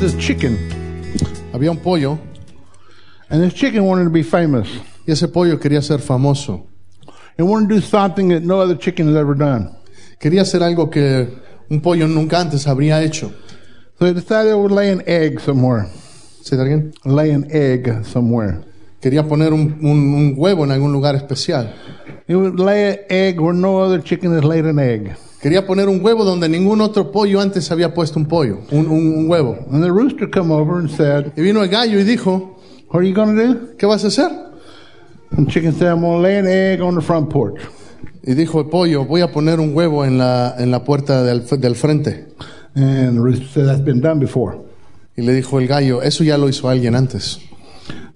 was this chicken, Había un pollo and this chicken wanted to be famous. y ese pollo quería ser famoso. It wanted to do something that no other chicken has ever done. Quería hacer algo que un pollo nunca antes habría hecho. So they decided they would lay an egg somewhere. ¿Sí, alguien? Lay an egg somewhere. Quería poner un, un- un huevo en algún lugar especial. Would lay an egg where no other chicken has laid an egg. Quería poner un huevo donde ningún otro pollo antes había puesto un pollo, un, un- un huevo. And the rooster come over and said, Y vino el gallo y dijo, What are you going to do? ¿qué vas a hacer? And the chicken said, I'm going to lay an egg on the front porch. Y dijo el pollo, voy a poner un huevo en la, en la puerta del, del frente. And the rooster said, That's been done before. Y le dijo el gallo, eso ya lo hizo alguien antes.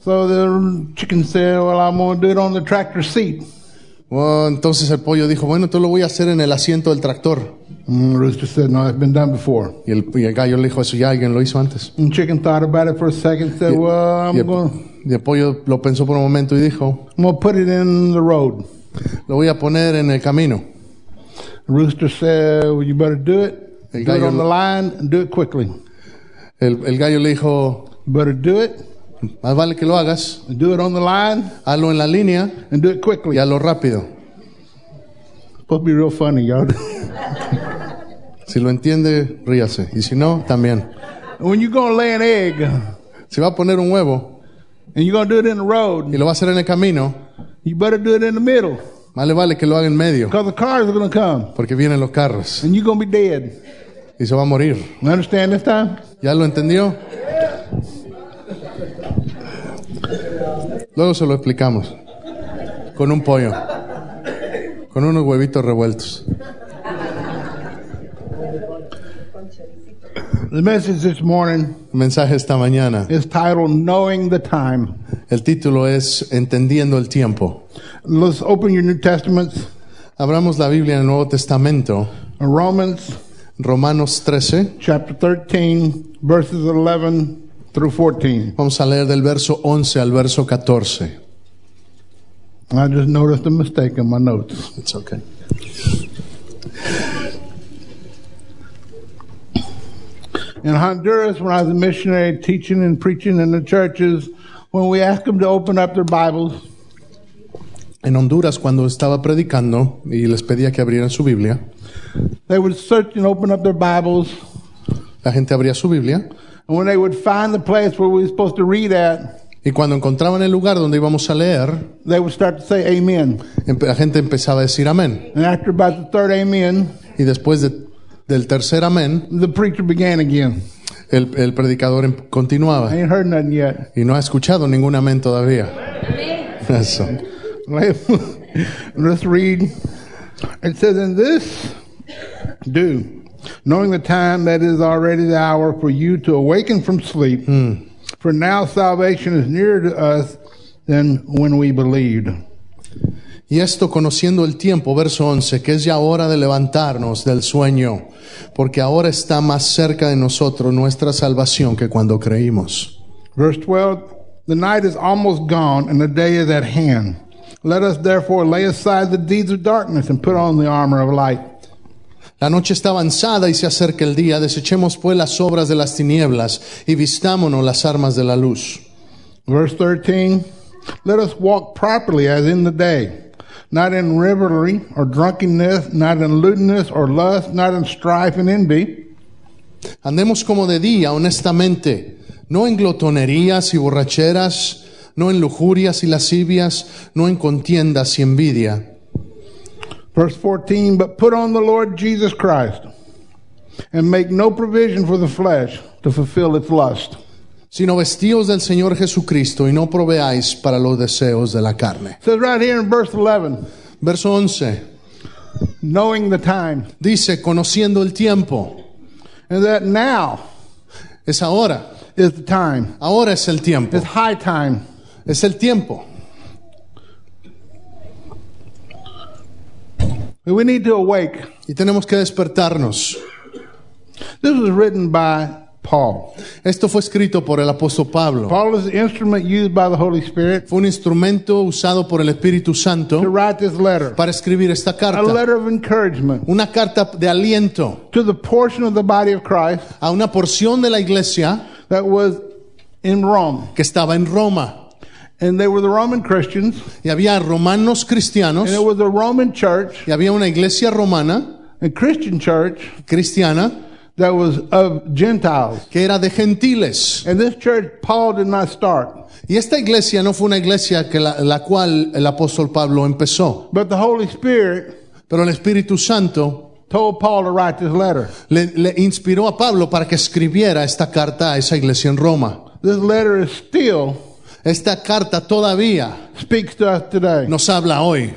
So the chicken said, Well, I'm going to do it on the tractor seat. Oh, entonces el pollo dijo, bueno, entonces lo voy a hacer en el asiento del tractor. The rooster said, No, that's been done before. Y el, y el gallo le dijo, eso ya alguien lo hizo antes. And chicken thought about it for a second, said, Well, I'm Y going el, y el pollo lo pensó por un momento y dijo, to put it in the road. lo voy a poner en el camino. The rooster said, Well, you better do it. El Do it on the line and do it quickly. El, el gallo le dijo, You better do it. Más vale que lo hagas, Do it on the line hazlo en la línea and do it quickly. y hazlo rápido. To be real funny, y'all. Si lo entiende, ríase. Y si no, también. when you're to lay an egg Si va a poner un huevo and you're to do it in the road, y lo va a hacer en el camino, you better do it in the middle más le vale que lo haga en medio, because the cars are to come porque vienen los carros and you're to be dead. y se va a morir. You understand this time? ¿Ya lo entendió? Luego se lo explicamos. Con un pollo. Con unos huevitos revueltos. The message this morning El mensaje esta mañana. is titled Knowing the Time. El título es Entendiendo el tiempo. Let's open your New Testaments. Abramos la Biblia en el Nuevo Testamento. Romans Romanos 13. chapter 13, verses 11 through 14. Vamos a leer del verso 11 al verso 14. I just noticed a mistake in my notes. It's okay. In Honduras, when I was a missionary teaching and preaching in the churches, when we asked them to open up their Bibles, En Honduras, cuando estaba predicando y les pedía que abrieran su Biblia, they would search and open up their Bibles. la gente abría su Biblia when they would find the place where we were supposed to read at, y cuando encontraban el lugar donde íbamos a leer, they would start to say Amen. la gente empezaba a decir amén. And after about the third Amen, Y después de- del tercer amén, the preacher began again. el, el predicador em- I continuaba. ain't heard nothing yet. Y no ha escuchado ningún amén todavía. Eso. Let's read. It says, In this do, knowing the time that is already the hour for you to awaken from sleep. Hmm. For now salvation is nearer to us than when we believed. Y esto conociendo el tiempo, verso 11, que es ya hora de levantarnos del sueño, porque ahora está más cerca de nosotros nuestra salvación que cuando creímos. Verse 12 The night is almost gone, and the day is at hand. Let us therefore lay aside the deeds of darkness and put on the armor of light. La noche está avanzada y se acerca el día, desechemos pues las obras de las tinieblas y vistámonos las armas de la luz. Verse 13 Let us walk properly as in the day, not in revelry or drunkenness, not in lewdness or lust, not in strife and envy, Andemos como de día, honestamente, no en glotonerías y borracheras, no en lujurias y lascivias, no en contiendas y envidia. Verse 14, but put on the Lord Jesus Christ and make no provision for the flesh to fulfill its lust. sino vestíos del Señor Jesucristo y no proveáis para los deseos de la carne. It says right here in verse 11, Verso 11 knowing the time, dice, conociendo el tiempo, and that now es ahora, is the time. ahora es el tiempo, It's high time. es el tiempo. We need to awake. Y tenemos que despertarnos. This was written by Paul. Esto fue escrito por el apóstol Pablo. Paul is the instrument used by the Holy Spirit Fue un instrumento usado por el Espíritu to Santo write this letter. para escribir esta A carta. letter of encouragement Una carta de aliento to the portion of the body of Christ a una porción de la iglesia that was in Rome. que estaba en Roma. And they were the Roman Christians, Y había romanos cristianos and it was a Roman church, y había una iglesia romana a Christian church cristiana that was of Gentiles. que era de gentiles. And this church Paul did not start, Y esta iglesia no fue una iglesia que la, la cual el apóstol Pablo empezó, but the Holy Spirit pero el Espíritu Santo told Paul to write this letter. le, le inspiró a Pablo para que escribiera esta carta a esa iglesia en Roma. This letter is still Esta carta todavía speaks to us today. nos habla hoy.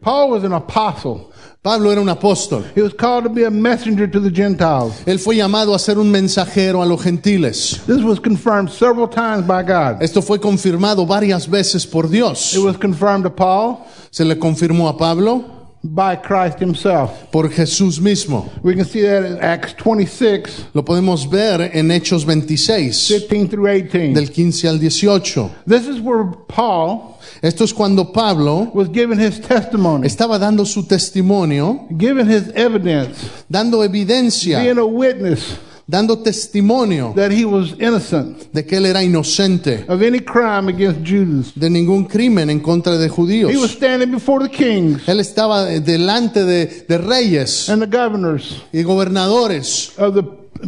Paul was an apostle. Pablo era un apóstol. He was called to be a messenger to the Gentiles. Él fue llamado a ser un mensajero a los gentiles. This was confirmed several times by God. Esto fue confirmado varias veces por Dios. It was confirmed to Paul Se le confirmó a Pablo by Christ himself. por Jesús mismo. We can see that in Acts 26, Lo podemos ver en Hechos 26, 15 through 18. del 15 al 18. This is where Paul Esto es cuando Pablo was giving his testimony, estaba dando su testimonio, giving his evidence, dando evidencia, being a witness dando testimonio that he was innocent de que él era inocente of any crime against Jews. de ningún crimen en contra de judíos. He was standing before the kings Él estaba eh, delante de, de reyes and the governors y gobernadores, of the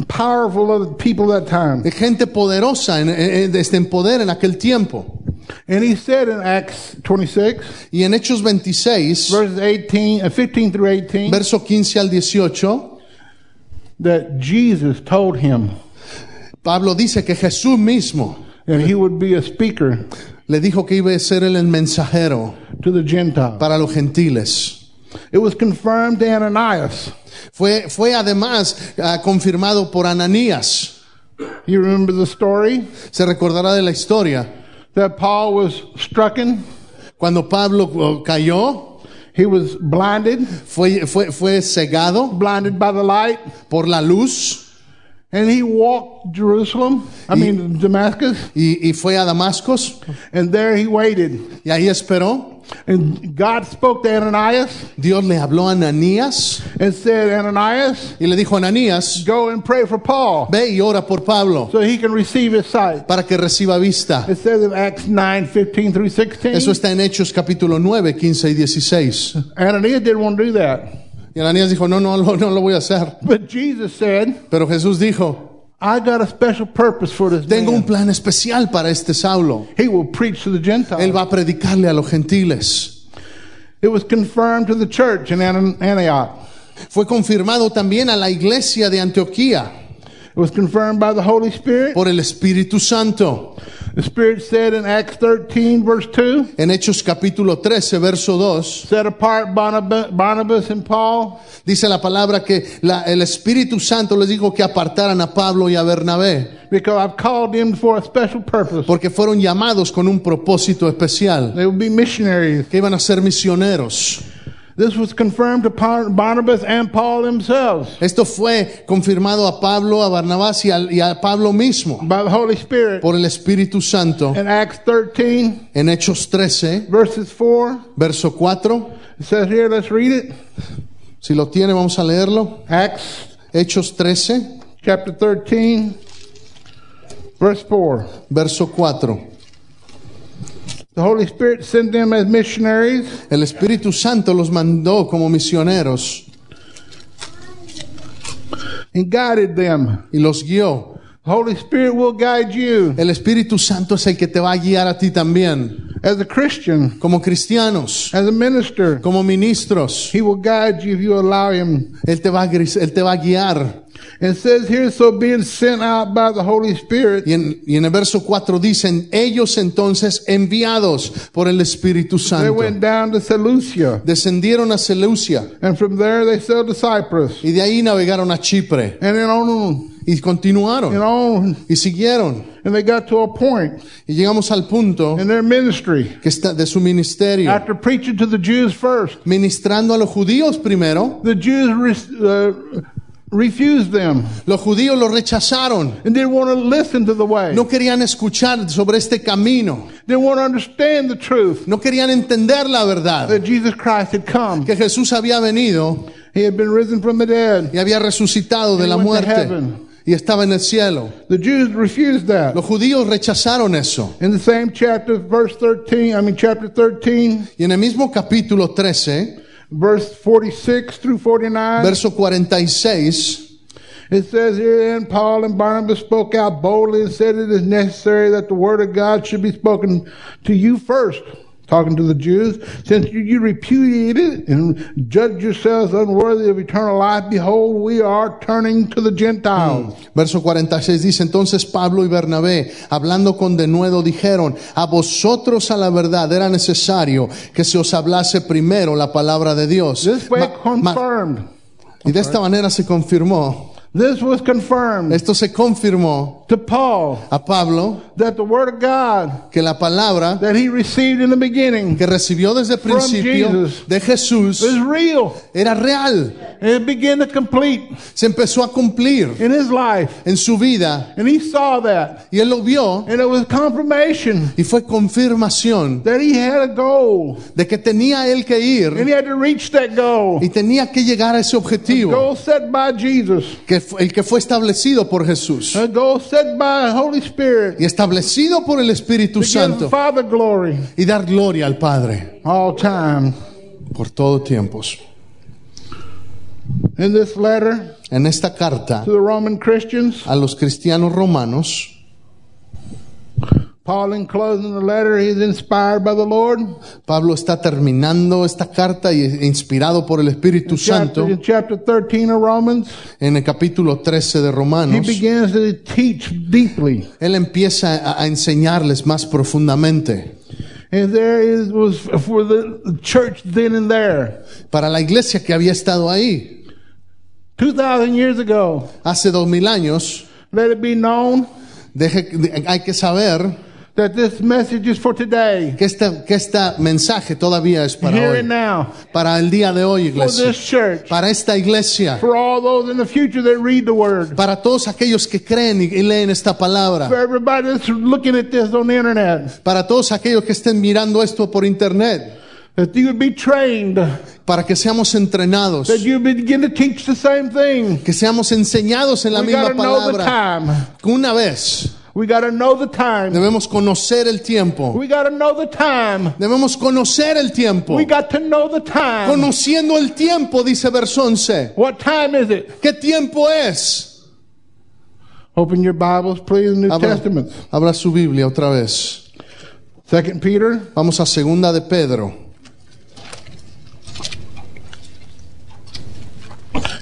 powerful of the people of that time. de gente poderosa en, eh, eh, en- en- en poder en aquel tiempo. And he said in Acts 26, Y en Hechos 26, verses 18, uh, 15 through 18, verso 15 al 18, that Jesus told him Pablo dice que Jesús mismo that he would be a speaker le dijo que iba a ser él mensajero to the Gentiles. para los gentiles. It was confirmed to Ananias. Fue, fue además ah, confirmado por Ananías. You remember the story Se recordará de la historia. that Paul was strucken, Cuando Pablo oh, cayó, he was blinded, fue, fue, fue cegado. Blinded by the light, por la luz. And he walked Jerusalem, I mean Damascus, y, y fue a Damascus. And there he waited. y ahí esperó. And God spoke to Ananias Dios le habló a Ananías and said, Ananias, y le dijo a Ananías, go and pray for Paul ve y ora por Pablo so he can receive his sight. para que reciba vista. It says in Acts 9, 15 through 16. Eso está en Hechos capítulo 9, 15 y 16. Ananias didn't want to do that. Y Ananías dijo, no, no, no, no lo voy a hacer. But Jesus said, Pero Jesús dijo, I got a special purpose for this tengo un plan especial para este Saulo. He will preach to the Gentiles. Él va a predicarle a los gentiles. It was confirmed to the church in An- Antioch. Fue confirmado también a la iglesia de Antioquía It was confirmed by the Holy Spirit. por el Espíritu Santo. The Spirit said in Acts 13, verse 2, En Hechos capítulo 13, verso 2, set apart Barnab- Barnabas and Paul dice la palabra que la- el Espíritu Santo les dijo que apartaran a Pablo y a Bernabé, because I've called them for a special purpose. porque fueron llamados con un propósito especial, They will be missionaries. que iban a ser misioneros. This was confirmed to Par- Barnabas and Paul themselves Esto fue confirmado a Pablo, a Barnabás y a, y a Pablo mismo by the Holy Spirit. por el Espíritu Santo. In Acts 13, En Hechos 13, verses 4, verso 4, it says here, let's read it. si lo tiene vamos a leerlo. Acts Hechos 13, chapter 13, verse 4. verso 4. The Holy Spirit sent them as missionaries El Espíritu Santo los mandó como misioneros and guided them. y los guió. The Holy Spirit will guide you El Espíritu Santo es el que te va a guiar a ti también, as a Christian, como cristianos, as a minister. como ministros. He will guide you if you allow Him. Él te va a, él te va a guiar. And it says here, so being sent out by the Holy Spirit, Y en, y en el verso 4 dicen, ellos entonces enviados por el Espíritu they Santo, went down to Seleucia. descendieron a Seleucia And from there they sailed to Cyprus. y de ahí navegaron a Chipre And then on y and continuaron on. y siguieron. And they got to a point Y llegamos al punto in their ministry. que está de su ministerio, After preaching to the Jews first, ministrando a los judíos primero, the Jews uh, refused them Los judíos lo rechazaron. and didn't want to listen to the way. No querían escuchar sobre este camino. Didn't want to understand the truth No querían entender la verdad. that Jesus Christ had come. Que Jesús había venido He had been risen from the dead. y había resucitado de la muerte. Y estaba en el cielo. The Jews refused that. Los judíos rechazaron eso. In the same chapter, verse 13, I mean, chapter 13, Y en el mismo capítulo 13, verse 46 through 49, verso 46, it says here, then Paul and Barnabas spoke out boldly and said it is necessary that the word of God should be spoken to you first. Talking to the Jews, since you, you repudiated it and judged yourselves unworthy of eternal life, behold, we are turning to the Gentiles. Verso 46 dice, entonces Pablo y Bernabé, hablando con denuedo, dijeron, a vosotros a la verdad era necesario que se os hablase primero la palabra de Dios. This way Ma- ma- confirmed. y de esta manera se confirmó, This was confirmed esto se confirmó to Paul a Pablo that the word of God que la palabra that he received in the beginning que recibió desde el principio Jesus. de Jesús is real. era real. It began to complete Se empezó a cumplir in his life. en su vida And he saw that. y él lo vio And it was confirmation y fue confirmación that he had a goal. de que tenía él que ir And he had to reach that goal. y tenía que llegar a ese objetivo. Goal set by Jesus. que el que fue establecido por Jesús A goal set by Holy Spirit. y establecido por el Espíritu Santo Father glory y dar gloria al Padre all time. por todo tiempos. In this letter En esta carta to the Roman Christians, a los cristianos romanos, Paul, in closing the letter, he's inspired by the Lord. Pablo está terminando esta carta y inspirado por el Espíritu Santo in chapter 13 of Romans, en el capítulo 13 de he Romanos. begins to teach deeply. Él empieza a, enseñarles más profundamente. And there is was for the church then and there. Para la iglesia que había estado ahí Two thousand years ago, hace dos mil años, let it be known deje- hay que saber that this message is for today, que este, que este mensaje todavía es para here hoy. and now, para el día de hoy, for iglesia, this church, para esta iglesia, for all those in the future that read the word, para todos aquellos que creen y leen esta palabra, for everybody that's looking at this on the internet, para todos aquellos que estén mirando esto por internet, that you would be trained, para que seamos entrenados, that you begin to teach the same thing. que seamos enseñados en la We misma gotta know the palabra. time. Una vez We gotta know the time. debemos conocer el tiempo, We gotta know the time. debemos conocer el tiempo. We got to know the time. Conociendo el tiempo, dice verso 11. What time is it? ¿Qué tiempo es? Open your Bibles, please, New Abra, Testament. abra su Biblia otra vez. Second Peter, Vamos a segunda de Pedro.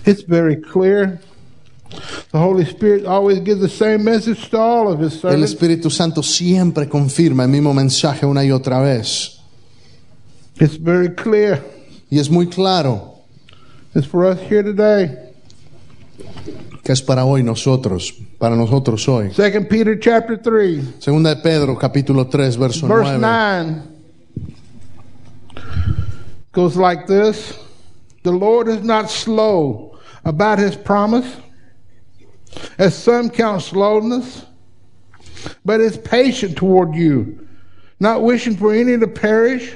it's very clear. The Holy Spirit always gives the same message to all of His El servants. Espíritu Santo siempre confirma el mismo mensaje una y otra vez. It's very clear. Y es muy claro It's for us here today. que es para hoy nosotros, para nosotros hoy. Second Peter chapter three, Segunda de Pedro, capítulo 3, verso verse 9. nine goes like this: The Lord is not slow about His promise, as some count slowness, but is patient toward you, not wishing for any to perish,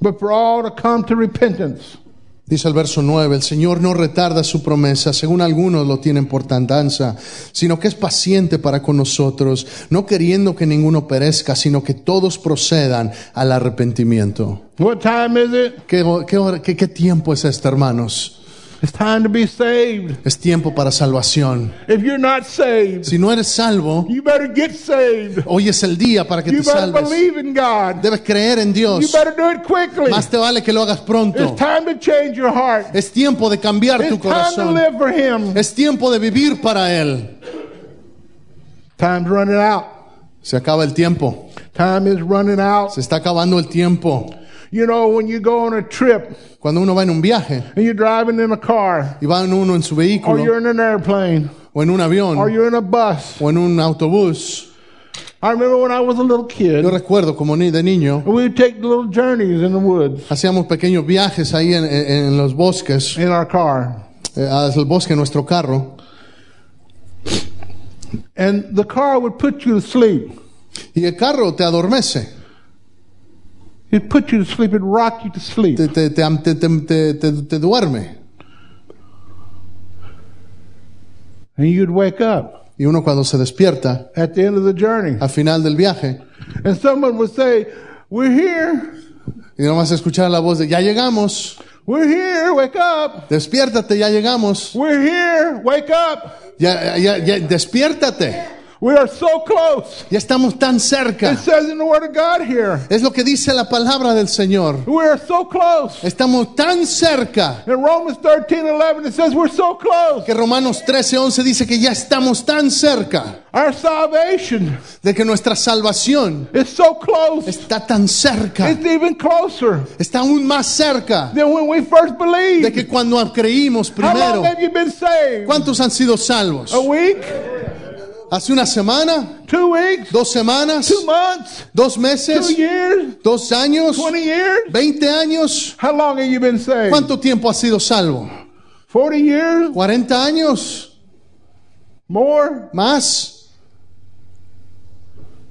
but for all to come to repentance. Dice el verso 9, el Señor no retarda su promesa, según algunos lo tienen por tardanza, sino que es paciente para con nosotros, no queriendo que ninguno perezca, sino que todos procedan al arrepentimiento. What time is it? ¿Qué, qué qué- qué tiempo es este, hermanos? It's time to be saved. Es tiempo para salvación. If you're not saved, Si no eres salvo, you better get saved. hoy es el día para que You te better salves. believe in God. Debes creer en You Dios. better do it quickly. Más te vale que lo hagas pronto. It's time to change your heart. Es tiempo de cambiar tu It's time to corazón. live for Him. Es tiempo de vivir para Él. Time's running out. Se acaba el tiempo. Time is running out. Se está acabando el tiempo. You know, when you go on a trip Cuando uno va en un viaje and you're driving in a car, y va uno en su or vehículo you're in an airplane, o en un avión or you're in a bus. o en un autobús. I remember when I was a little kid, Yo recuerdo como ni de niño we would take little journeys in the woods hacíamos pequeños viajes ahí en, en- en los bosques in our car. eh, al bosque en nuestro carro and the car would put you to sleep. y el carro te adormece, It'd put you to sleep. It'd rock you to sleep. te, te, te, te, te- te- te duerme. And you'd wake up Y uno cuando se despierta at the end of the journey. al final del viaje And someone would say, We're here. y nomás escuchar la voz de ya llegamos, We're here. Wake up. despiértate, ya llegamos, We're here. Wake up. ya, ya, ya, despiértate, We are so close. ya estamos tan cerca. It says in the Word of God here. Es lo que dice la palabra del Señor. We are so close. Estamos tan cerca In Romans 13 11, it says we're so close. que Romanos 13, 11 dice que ya estamos tan cerca Our salvation de que nuestra salvación is so close. está tan cerca, It's even closer está aún más cerca than when we first de believed. que cuando creímos How long primero. have you been saved? ¿Cuántos han sido salvos? A week? ¿Hace una semana? Two weeks? ¿Dos semanas? Two months? ¿Dos Two meses? years? ¿Dos años? 20 years? ¿Veinte años? How long have you been saved? ¿Cuánto tiempo has sido salvo? 40 years? ¿40 años? More? ¿Más?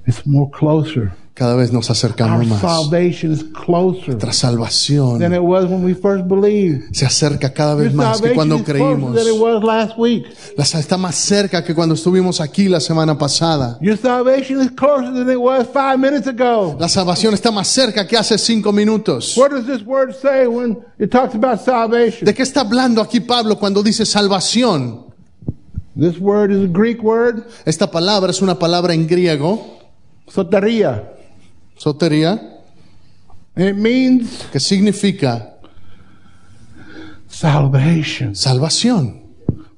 It's more closer. Cada vez nos acercamos más. salvation is closer Nuestra than salvación it was when we first believed. se acerca cada vez más que salvation cuando is closer creímos. than it was last week. La- Está más cerca que cuando estuvimos aquí la semana pasada. La salvación está más cerca que hace cinco minutos. What does this word say when it talks about salvation? ¿De qué está hablando aquí Pablo cuando dice salvación? This word is a Greek word, Esta palabra es una palabra en griego, soteria. Sotería, it means que significa salvation. salvación.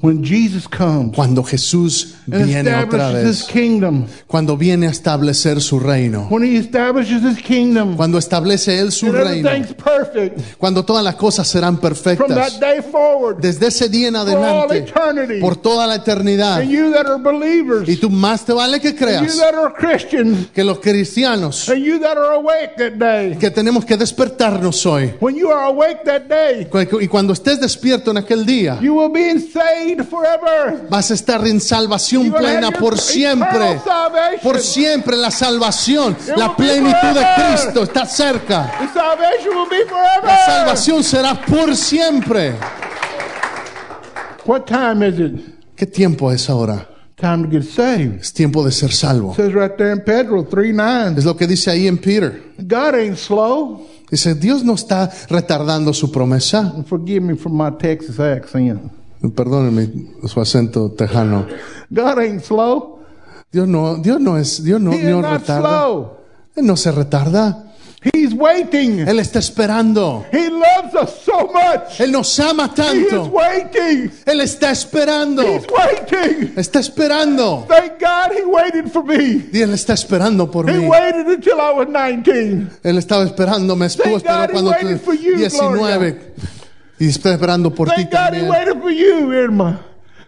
When Jesus comes Cuando Jesús viene otra vez, kingdom, cuando viene a establecer su reino, when he establishes his kingdom, cuando establece Él su reino, perfect. Cuando todas las cosas serán from perfectas, that day forward. Desde ese día en adelante, eternity. por toda la eternidad. And you that are believers, Y tú más te vale que and you creas that are Christians, que los cristianos. And you that are awake that day, que tenemos que despertarnos hoy. when you are awake that day, Y cuando estés despierto en aquel día, you will be forever. Vas a estar en salvación plena por siempre. Por siempre la salvación, la plenitud de. Cristo está cerca. La salvación será por siempre. What time is it? ¿Qué tiempo es ahora? Time to get saved. Es tiempo de ser salvo. It says right there in Pedro 3 9. Es lo que dice ahí en Peter. God ain't slow. Dice, Dios no está retardando su promesa. Forgive me for my Texas accent. Perdónenme su acento tejano. God ain't slow. Dios no, Dios no es, Dios no, no retarda. slow. Él no se retarda. He's waiting. Él está esperando. He loves us so much. Él nos ama He is tanto. waiting. Él está esperando. He's waiting. Está esperando. Thank God he waited for me. Y Él está esperando por He mí. waited until I was 19. Él estaba esperando, me estuvo esperando cuando you, 19. Y está esperando por ti también. waited for you, Irma.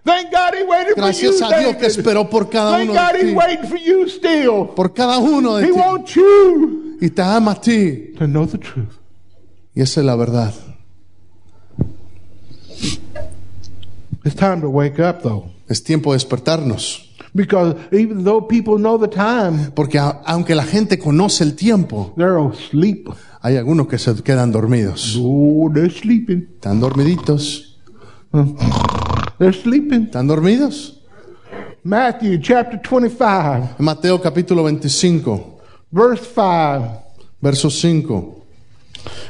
Thank God he waited Gracias for a Dios que esperó por cada Thank uno God de he's ti. waiting for you still. Por cada uno de He ti. wants you Y te ama a ti. to know the truth. Y esa es la verdad. It's time to wake up, though. Es tiempo de despertarnos. Because even though people know the time, Porque a- aunque la gente conoce el tiempo, they're asleep. hay algunos que se quedan dormidos. Oh, they're sleeping. ¿Están dormiditos? They're sleeping. ¿Están dormidos? Matthew chapter 25, En Mateo capítulo 25, verse 5. verso 5.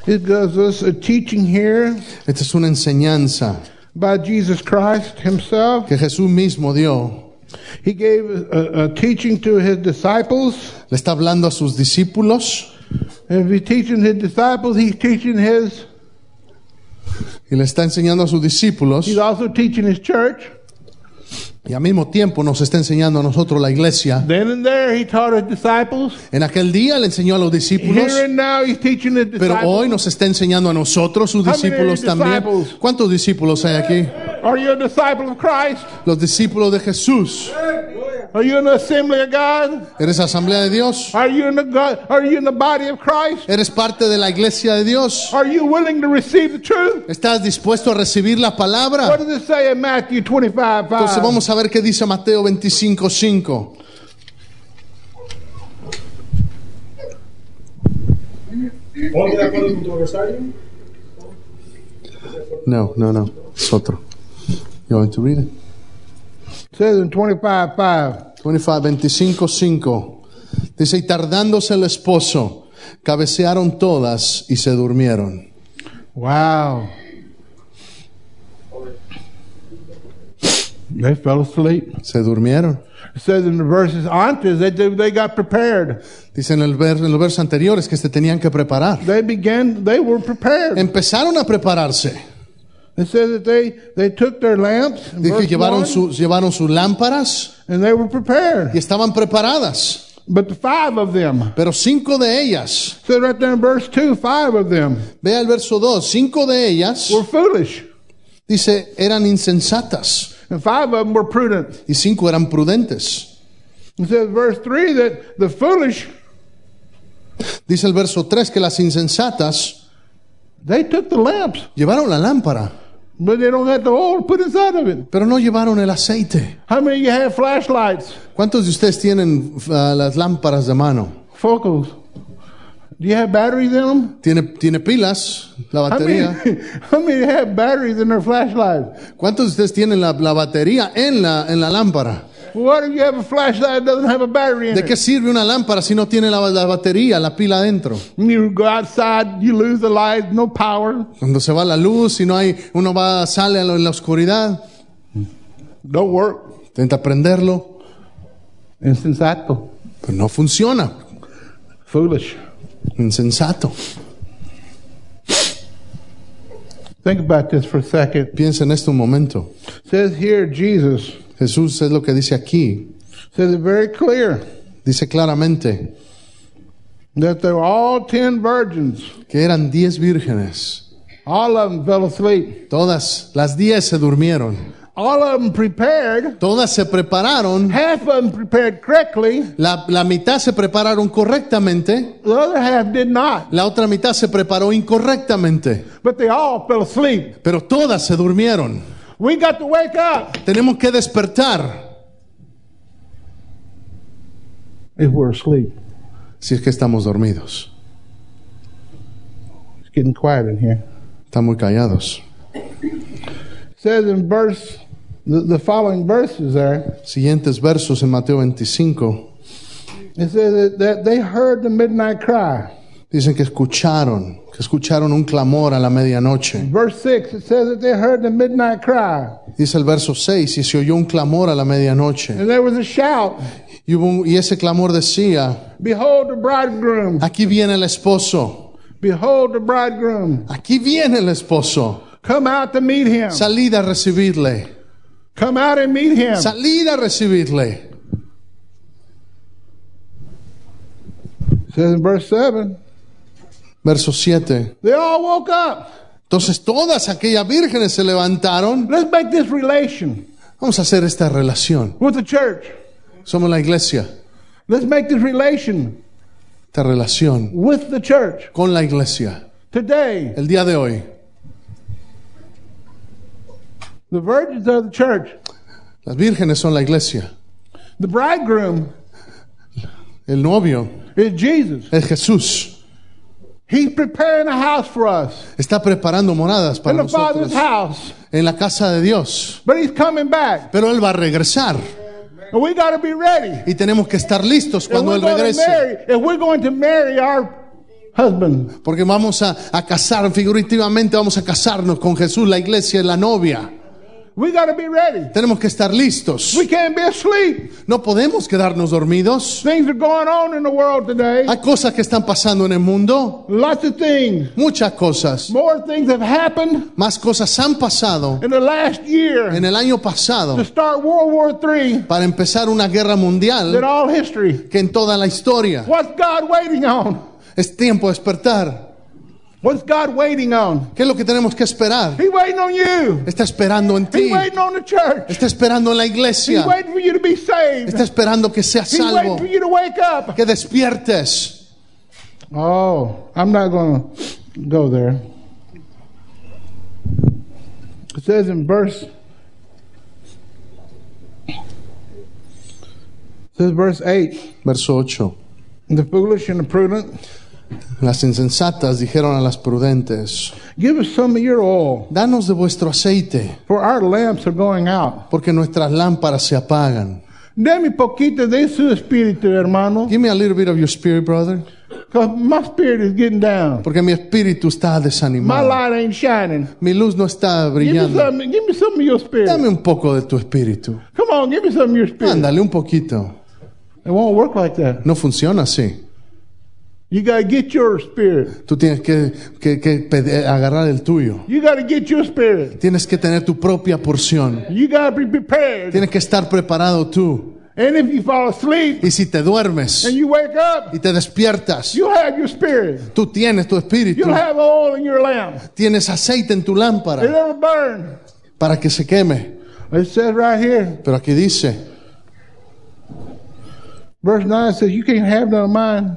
It gives us a teaching here Esta es una enseñanza by Jesus Christ himself. que Jesús mismo dio. He gave a, a teaching to his disciples. Le está hablando a sus discípulos If he's teaching his disciples, he's teaching his, y le está enseñando a sus discípulos he's also teaching his church. y al mismo tiempo nos está enseñando a nosotros la iglesia. Then and there, he taught his disciples. En aquel día le enseñó a los discípulos, Here and now, he's teaching his pero disciples. hoy nos está enseñando a nosotros, sus discípulos también. disciples? ¿Cuántos discípulos hay aquí? Are you a disciple of Christ? Los discípulos de Jesús. Are you in the assembly of God? ¿Eres asamblea de Dios? Are you in the God, Are you in the body of Christ? ¿Eres parte de la iglesia de Dios? Are you willing to receive the truth? ¿Estás dispuesto a recibir la What palabra? does it say in Matthew 25 Entonces 5? vamos a ver qué dice Mateo 25, 5. ¿Ponte de acuerdo con tu adversario? No, no, no. Es otro. You want to read it? It says in 25 5. 25, 25, 5. Dice, y tardándose el esposo, cabecearon todas y se durmieron. Wow. They fell asleep. Se durmieron. It says in the verses antes they, they got prepared. Dice en el, ver, en los versos anteriores que se tenían que preparar. They began, they were prepared. Empezaron a prepararse. It says that they, they took their lamps Dice que llevaron, sus llevaron sus lámparas and they were prepared. y estaban preparadas. But the five of them, Pero cinco de ellas, it says right there in verse 2, five of them vea el verso 2, cinco de ellas, were foolish, dice, eran insensatas and five of them were prudent. y cinco eran prudentes. It says verse 3 that the foolish, Dice el verso 3 que las insensatas they took the lamps, llevaron la lámpara, but they don't have the oil to put inside of it. pero no llevaron el aceite. How many of you have flashlights, ¿Cuántos de ustedes tienen uh, las lámparas de mano? focals? Do you have batteries in them? ¿Tiene, tiene pilas, la How many, batería? how many have batteries in their flashlights? ¿Cuántos de ustedes tienen la, la batería en la, en la lámpara? What if you have a flashlight that doesn't have a battery in ¿De qué sirve una lámpara si no tiene la, la batería, la pila adentro? You go outside, you lose the light, no power. Cuando se va la luz y no hay, uno va, sale en la oscuridad, Don't work. intenta prenderlo, Insensato. pero no funciona. Foolish. Insensato. Think about this for a second. Piensa en esto un momento. says here Jesus Jesús es lo que dice aquí. says it very clear Dice claramente that there were all ten virgins. que eran diez vírgenes. All of them fell asleep. Todas, las diez se durmieron. All of them prepared. Todas se prepararon. Half of them prepared correctly. La, la mitad se prepararon correctamente. The other half did not. La otra mitad se preparó incorrectamente. But they all fell asleep. Pero todas se durmieron. We got to wake up Tenemos que despertar if we're asleep. si es que estamos dormidos. It's getting quiet in here. Están muy callados. It says in verse, the, the following verses there, Siguientes versos en Mateo 25 it says that, that they heard the midnight cry. Dicen que escucharon, que escucharon un clamor a la medianoche. Verse 6, it says that they heard the midnight cry. Dice el verso 6, y se oyó un clamor a la medianoche. And there was a shout, Y, hubo un- y ese clamor decía, Behold the bridegroom, aquí viene el esposo, behold the bridegroom. aquí viene el esposo. Come out to meet him. Salid a recibirle, Come out and meet him. salid a recibirle. It says in verse 7, Verso 7. they all woke up. Entonces todas aquellas vírgenes se levantaron. Let's make this relation Vamos a hacer esta relación. with the church. Somos la iglesia. Let's make this relation Esta relación with the church con la iglesia. today. El día de hoy, The virgins of the church. las vírgenes son la iglesia. The bridegroom El novio is Jesus. es Jesús. He's preparing a house for us Está preparando moradas in para the Father's nosotros house. en la casa de Dios. But he's coming back. Pero Él va a regresar And we got to be ready. y tenemos que estar listos cuando Él regrese. marry, if we're going to marry our husband, Porque vamos a, a casar, figurativamente vamos a casarnos con Jesús, la iglesia es la novia. We got to be ready. Tenemos que estar listos. We can't be asleep. No podemos quedarnos dormidos. Things are going on in the world today. Hay cosas que están pasando en el mundo, Lots of things. muchas cosas. More things have happened Más cosas han pasado in the last year en el año pasado to start World War III para empezar una guerra mundial all history. que en toda la historia. What's God waiting on? Es tiempo de despertar. What's God waiting on? ¿Qué es lo que tenemos que esperar? He's waiting on you. Está esperando en ti. He's waiting on the church. Está esperando en la He's iglesia. waiting for you to be saved. Está esperando que seas He's waiting for you to wake up. Que despiertes. Oh, I'm not going to go there. It says in verse it says verse 8, Verso 8. the foolish and the prudent, Las insensatas dijeron a las prudentes, give us some of your oil, danos de vuestro aceite, for our lamps are going out. porque nuestras lámparas se apagan. Dame poquito de su espíritu, hermano, Give me a little bit of your spirit, brother, because my spirit is getting down. porque mi espíritu está My desanimado. light ain't shining. Mi luz no está Give me brillando. some, give me some of your spirit. Dame un poco de tu espíritu. Come on, give me some of your spirit. Ándale un poquito. It won't work like that. No funciona así. You got to get your spirit. Tú tienes que, que- que pede- agarrar el tuyo. You got to get your spirit. Tienes que tener tu propia porción. You got to be prepared. Tienes que estar preparado tú. And if you fall asleep Y si te duermes and you wake up, y te despiertas, you'll have your spirit. tú tienes tu espíritu. You'll have oil in your lamp. Tienes aceite en tu lámpara burn. para que se queme. It says right here, Pero aquí dice, verse 9 says, You can't have none of mine.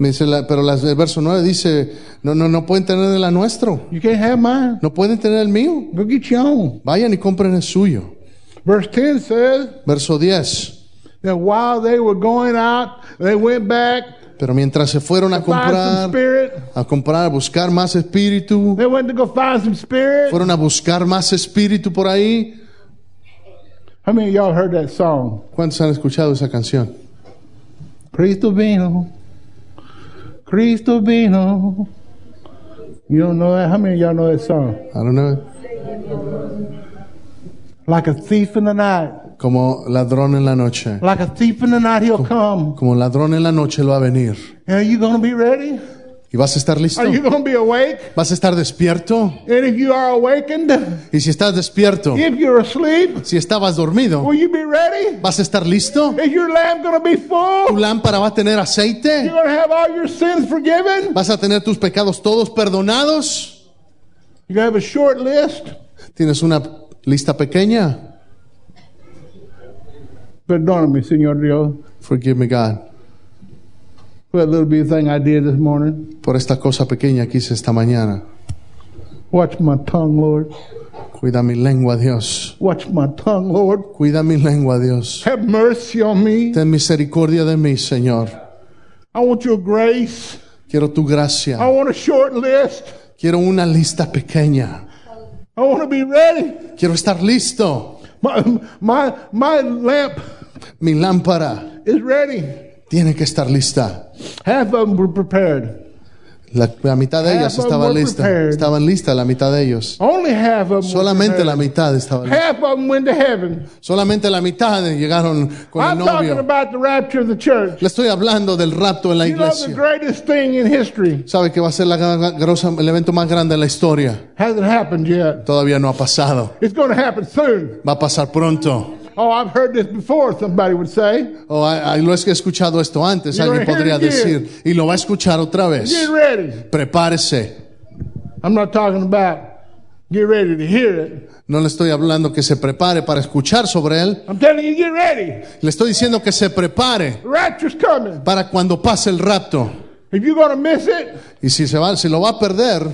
Me dice la- pero las- el verso 9 dice, no, no, no pueden tener de la nuestro. You can't have mine. No pueden tener el mío. Go get your own. Vayan y compren el suyo. Verse 10 says Verso 10. that while they were going out, they went back, Pero mientras se fueron a comprar, a comprar, a buscar más espíritu, fueron a buscar más espíritu por ahí. How many of y'all heard that song? ¿Cuántos han escuchado esa canción? Cristo vino. Cristo vino. You don't know that? How many of y'all know that song? I don't know. Like a thief in the night. Como ladrón en la noche. Like a thief in the night, he'll come. Como ladrón en la noche lo va a venir. Are you going to be ready? ¿Y vas a estar listo? Are you going to be awake? ¿Vas a estar despierto? And if you are awakened, Y si estás despierto, if you're asleep, si estabas dormido, will you be ready? ¿vas a estar listo? Is your lamp going to be ¿Tu full? lámpara va a tener You're aceite? going to have all your sins forgiven? ¿Vas a tener tus pecados todos perdonados? You're have a short list? ¿Tienes una lista pequeña? Perdóname, Señor Dios, Forgive me, God, for that little bitty thing I did this morning. por esta cosa pequeña que hice esta mañana. Watch my tongue, Lord. Cuida mi lengua, Dios. Watch my tongue, Lord. Cuida mi lengua, Dios. Have mercy on me. Ten misericordia de mí, Señor. I want your grace. Quiero tu gracia. I want a short list. Quiero una lista pequeña. I want to be ready. Quiero estar listo. My, my, my lamp Mi lámpara is ready. Tiene que estar lista. Half of them were prepared. La, la mitad de ellas Half of them estaban listas. prepared. Estaban listas la mitad de ellos. Only half of them Solamente la mitad estaban listas. Half of them went to heaven. Solamente la mitad llegaron con el I'm talking novio. about the rapture of the church. Le estoy hablando del rapto en la You know the iglesia. greatest thing in history ¿Sabe que va a ser la gra- grosa- el evento más grande de la historia? hasn't happened yet. Todavía no ha pasado. It's going to happen soon. Va a pasar pronto. Oh, I've heard this before, somebody would say. O ah, ah, lo he escuchado esto antes, You're alguien podría again. decir. Y lo va a escuchar otra vez. Get ready. Prepárese. I'm not talking about get ready to hear it. No le estoy hablando que se prepare para escuchar sobre él. I'm telling you, get ready. Le estoy diciendo que se prepare The coming. para cuando pase el rapto. If you're to miss it, Y si se va, si lo va a perder,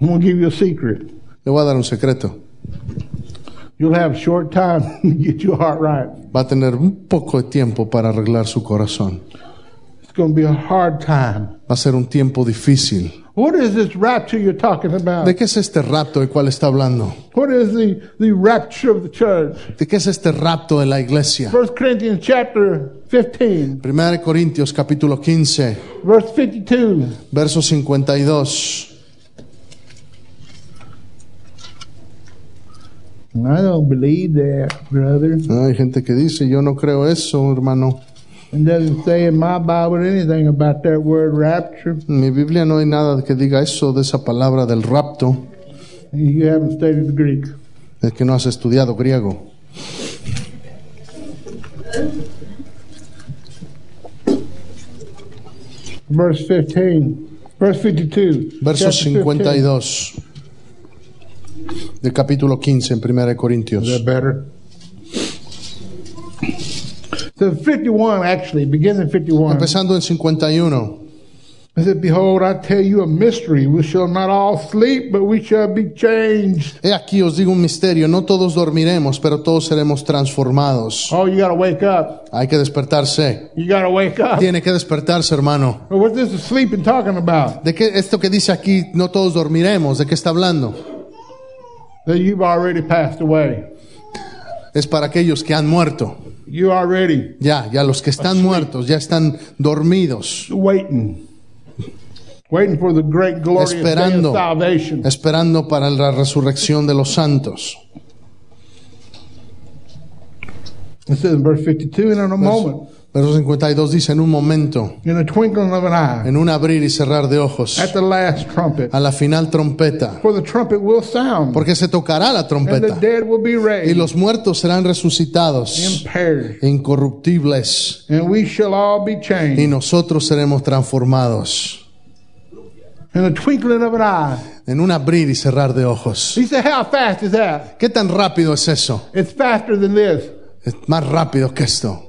I'm to give you a secret. le voy a dar un secreto. You'll have short time to get your heart right. Va a tener un poco de tiempo para arreglar su corazón. It's going to be a hard time. Va a ser un tiempo difícil. What is this rapture you're talking about? ¿De qué es este rapto del cual está hablando? What is the, the rapture of the church? ¿De qué es este rapto de la iglesia? 1 Corinthians chapter 15, 1 Corintios capítulo 15, verse 52. verso 52. I don't believe that, brother. Hay gente que dice, yo no creo eso, hermano. It doesn't say in my Bible anything about that word rapture. En mi Biblia no hay nada que diga eso de esa palabra del rapto, You haven't studied Greek. de que no has estudiado griego. Verse 15. Verse 52. Verso chapter 15. 52 del capítulo 15 en 1 de Is Corintios. that better? So 51 actually, begins in 51. Empezando en 51. It said, Behold, I tell you a mystery. We shall not all sleep, but we shall be changed. He aquí os digo un misterio, no todos dormiremos, pero todos seremos transformados. Oh, you got to wake up. Hay que despertarse. You got to wake up. Tiene que despertarse, hermano. Well, What's this sleeping talking about? ¿De qué esto que dice aquí, no todos dormiremos? ¿De qué está hablando? That you've already passed away. Es para aquellos que han muerto. You already Ya, ya los que están muertos, ya están dormidos, waiting. Waiting for the great glorious day of Esperando. salvation. esperando para la resurrección de los santos. It says in verse 52, and in a moment, Verso 52 dice, en un momento, in the twinkling of an eye, en un abrir y cerrar de ojos, at the last trumpet, a la final trompeta, for the trumpet will sound, porque se tocará la and the trompeta dead will be y raised los muertos serán resucitados, and perish, incorruptibles, and we shall all be y changed. nosotros seremos transformados. In the twinkling of an eye. En un abrir y cerrar de ojos. He said, How fast is that? ¿Qué tan rápido es eso? It's faster than this. Es más rápido que esto.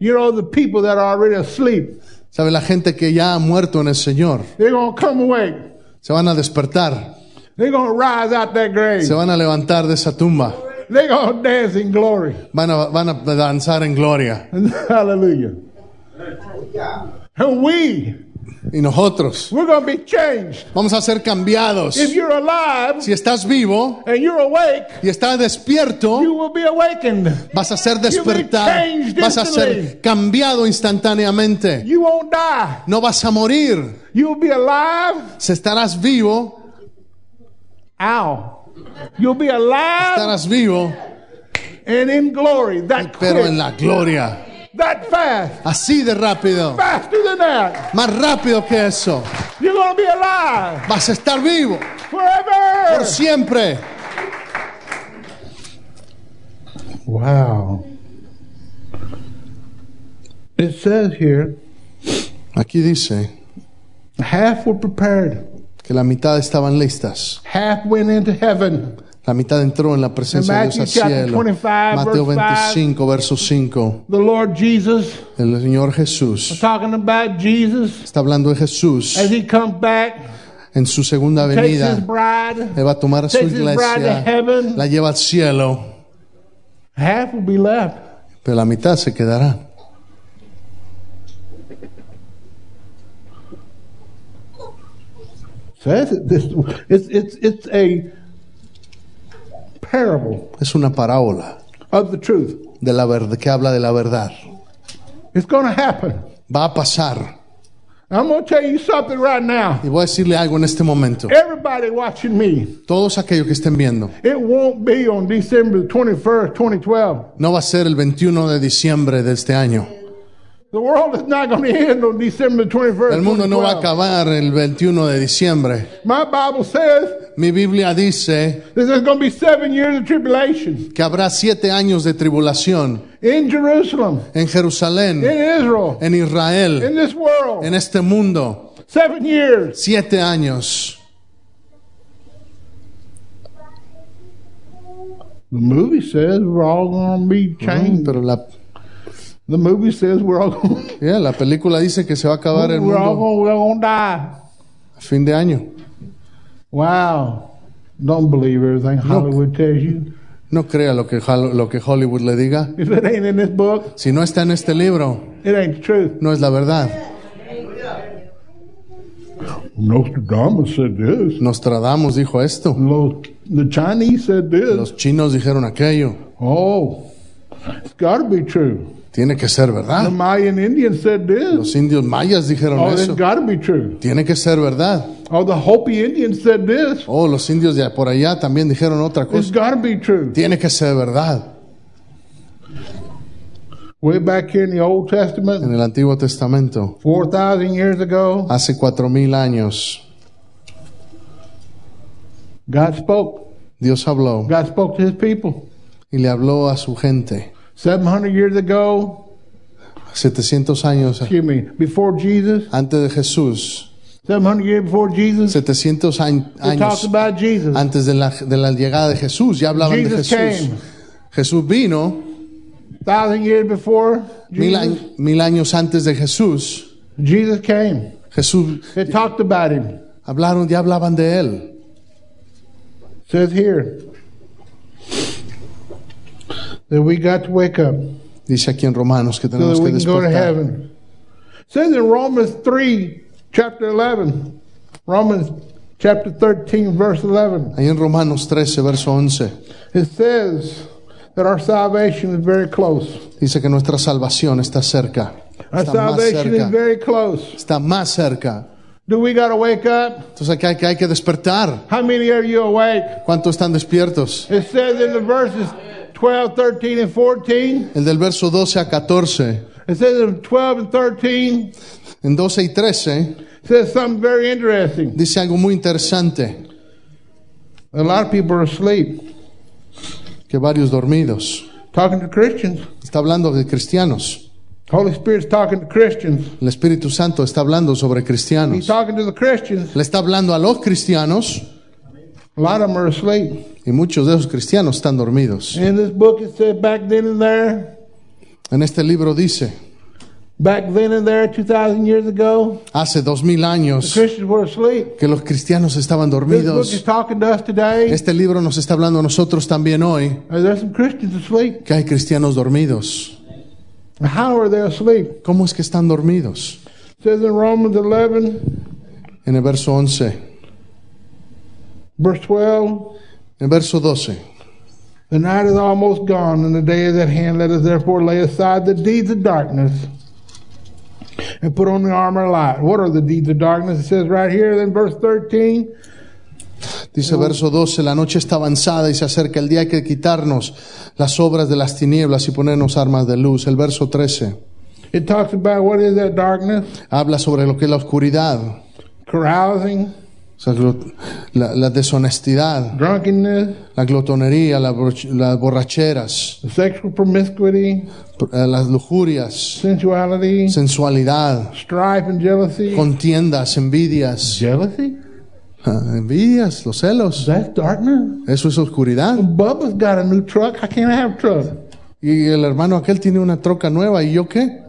You know, the people that are already asleep, ¿Sabe? La gente que ya ha muerto en el Señor they're going to come awake. se van a despertar, They're going to rise out that grave. se van a levantar de esa tumba, They're going to dance in glory. van a, van a danzar en gloria. Hallelujah. And we, Y nosotros we're to be changed. vamos a ser cambiados. If you're alive Si estás vivo and you're awake, y estás despierto, you will be awakened. vas a ser changed vas a ser cambiado instantáneamente. You won't die. No vas a morir, You'll be alive. si estarás vivo, Ow. You'll be alive estarás vivo, and in glory. That pero en la gloria. That fast, Así de rápido, faster than that. más rápido que eso. You're to be alive Vas a estar vivo forever. por siempre. Wow. It says here, Aquí dice half were prepared, que la mitad estaban listas. half went into heaven. La mitad entró en la presencia de Dios al cielo. 25, Mateo verse 25, verso 5. The Lord Jesus, El Señor Jesús talking about Jesus está hablando de Jesús as he comes back, en su segunda venida. bride, Él va a tomar a su iglesia, heaven. la lleva al cielo, Half will be left. pero la mitad se quedará. Says it this it's it's it's a parable Es una parábola of the truth. de la verdad que habla de la verdad. It's going to happen. Va a pasar. I'm going to tell you something right now. Y voy a decirle algo en este momento. Everybody watching me, Todos aquellos que estén viendo, it won't be on December the 21st, 2012. no va a ser el 21 de diciembre de este año. The world is not going to end on December the 21st. El mundo no va a 2012. acabar el 21 de diciembre. My Bible says Mi Biblia dice that there's going to be seven years of tribulation que habrá siete años de tribulación in Jerusalem, en Jerusalén, in Israel, en Israel, in this world. en este mundo. Seven years. Siete años. The movie says we're all going to be changed. Pero la, The movie says we're all going ya, la película dice que se va a acabar el we're all mundo going we're going to die. a fin de año. Wow. Don't believe everything Hollywood tells you. No crea lo que, lo que Hollywood le diga. If it ain't in this book, Si no está en este libro, it ain't the truth. no es la verdad. Nostradamus said this. Nostradamus dijo esto. Lo- The Chinese said this. Los chinos dijeron aquello. Oh, it's got to be true. Tiene que ser The verdad. Mayan Indians said this. Los indios mayas dijeron Oh, eso. be true. Tiene que ser verdad. Oh, the Hopi Indians said this. Oh, los indios de por allá también dijeron otra cosa. be true. Tiene que ser verdad. Way back here in the Old En Testament, el Antiguo Testamento, 4,000 years ago, hace cuatro mil años, God spoke. Dios habló God spoke to his people. y le habló a su gente. 700 years ago, 700 años excuse me, before Jesus, antes de Jesús, 700 years before Jesus, 700 añ- it talks about Jesus. antes de la, de la llegada de Jesús, ya hablaban de Jesus Jesús. came. Jesús vino Thousand years before mil, Jesus, mil años antes de Jesús. Jesus came. Jesús, It talked about him. hablaron, ya hablaban de él. says here that we got to wake up Dice aquí en Romanos que so tenemos that que despertar. heaven. says in Romans 3, chapter 11, Romans chapter 13, verse 11, Ahí en Romanos 13, verso 11, it says that our salvation is very close. dice que nuestra salvación está cerca. Our Está más salvation is cerca. very close. Está más cerca. Do we got to wake up? Entonces aquí hay que, hay que despertar. How many are you awake? ¿Cuántos están despiertos? It says in the verses 12, 13, and 14. El del verso 12 a 14. It says in 12 and 13. En 12 y 13 says something very interesting. dice algo muy interesante, A lot of people are asleep. que varios dormidos. Talking to Christians. Está hablando de cristianos. Holy Spirit's talking to Christians. El Espíritu Santo está hablando sobre He's cristianos. talking to the Christians. Le está hablando a los cristianos A lot of them are asleep. y muchos de esos cristianos están dormidos. In this book, it said back then and there, En este libro dice, back then and there, 2,000 years ago, hace dos mil the años Christians were asleep. que los cristianos estaban This book dormidos. is talking to us today. Este libro nos está hablando a nosotros también hoy, Are there some Christians asleep? que hay cristianos dormidos. How are they asleep? ¿Cómo es que están dormidos? It says in Romans 11, En el verso 11, verse 12, en verso 12. The night is almost gone, and the day is at hand. Let us therefore lay aside the deeds of darkness and put on the armor of light. What are the deeds of darkness? It says right here, in verse 13. Dice verso 12, la noche está avanzada y se acerca el día, hay que quitarnos las obras de las tinieblas y ponernos armas de luz. El verso 13 It talks about what is that darkness? habla sobre lo que es la oscuridad, Carousing, o sea, la, la deshonestidad, drunkenness, la glotonería, la las borracheras, sexual promiscuity, pr- eh, las lujurias, sensuality, sensualidad, strife, and jealousy. contiendas, envidias, Jealousy? Ah, envidias, los celos. That's darkness. Eso es oscuridad. Bubba's got a new truck. I can't have truck. Y el hermano aquel tiene una troca nueva y yo qué?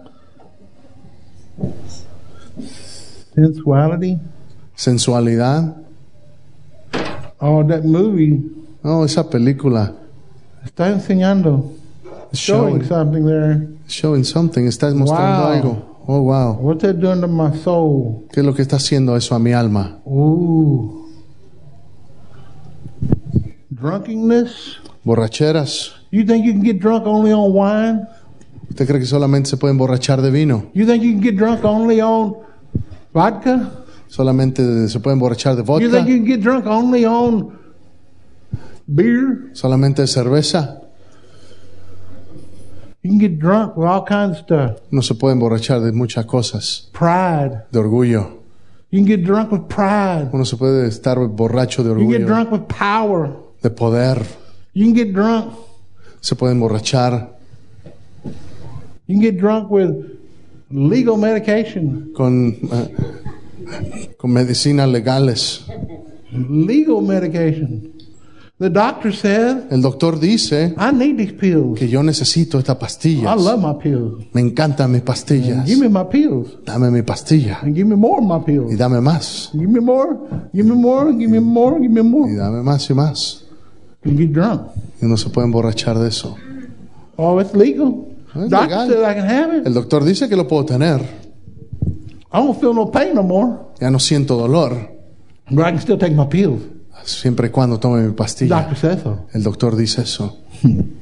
Sensuality. Sensualidad. Oh, that movie No, esa película. está enseñando, showing Showing, something there. showing something, está mostrando Wow. algo. Oh, wow. What's that doing to my soul? ¿Qué es lo que está haciendo eso a mi alma? Ooh. Drunkenness. Borracheras. You think you can get drunk only on wine? ¿Usted cree que solamente se puede emborrachar de vino? You think you can get drunk only on vodka? ¿Solamente se puede emborrachar de You vodka? think you can get drunk only on beer? ¿Solamente de cerveza? You can get drunk with all kinds of stuff. No se puede emborrachar de muchas cosas. Pride. De orgullo. You can get drunk with pride. Uno se puede estar borracho de You can get orgullo. drunk with power. De poder. You can get drunk. Se puede emborrachar You can get drunk with legal medication. con, eh, con medicinas legales. Legal medication. The doctor says, El doctor dice I need these pills. que yo necesito estas I pastillas. love my pills. Me encantan mis pastillas. Give me my pills. Dame mi pastilla And give me more of my y pills. dame más. Give me more. Give me more. Give me more. Give me Y more. dame más y más. You get drunk. Y no se puede emborrachar de eso. Oh, it's legal. Es Doctor legal. says I can have it. El doctor dice que lo puedo tener. I don't feel no pain no more. Ya no siento dolor. But I can still take my pills. Siempre y cuando tome mi pastilla. Doctor says so. El doctor dice eso.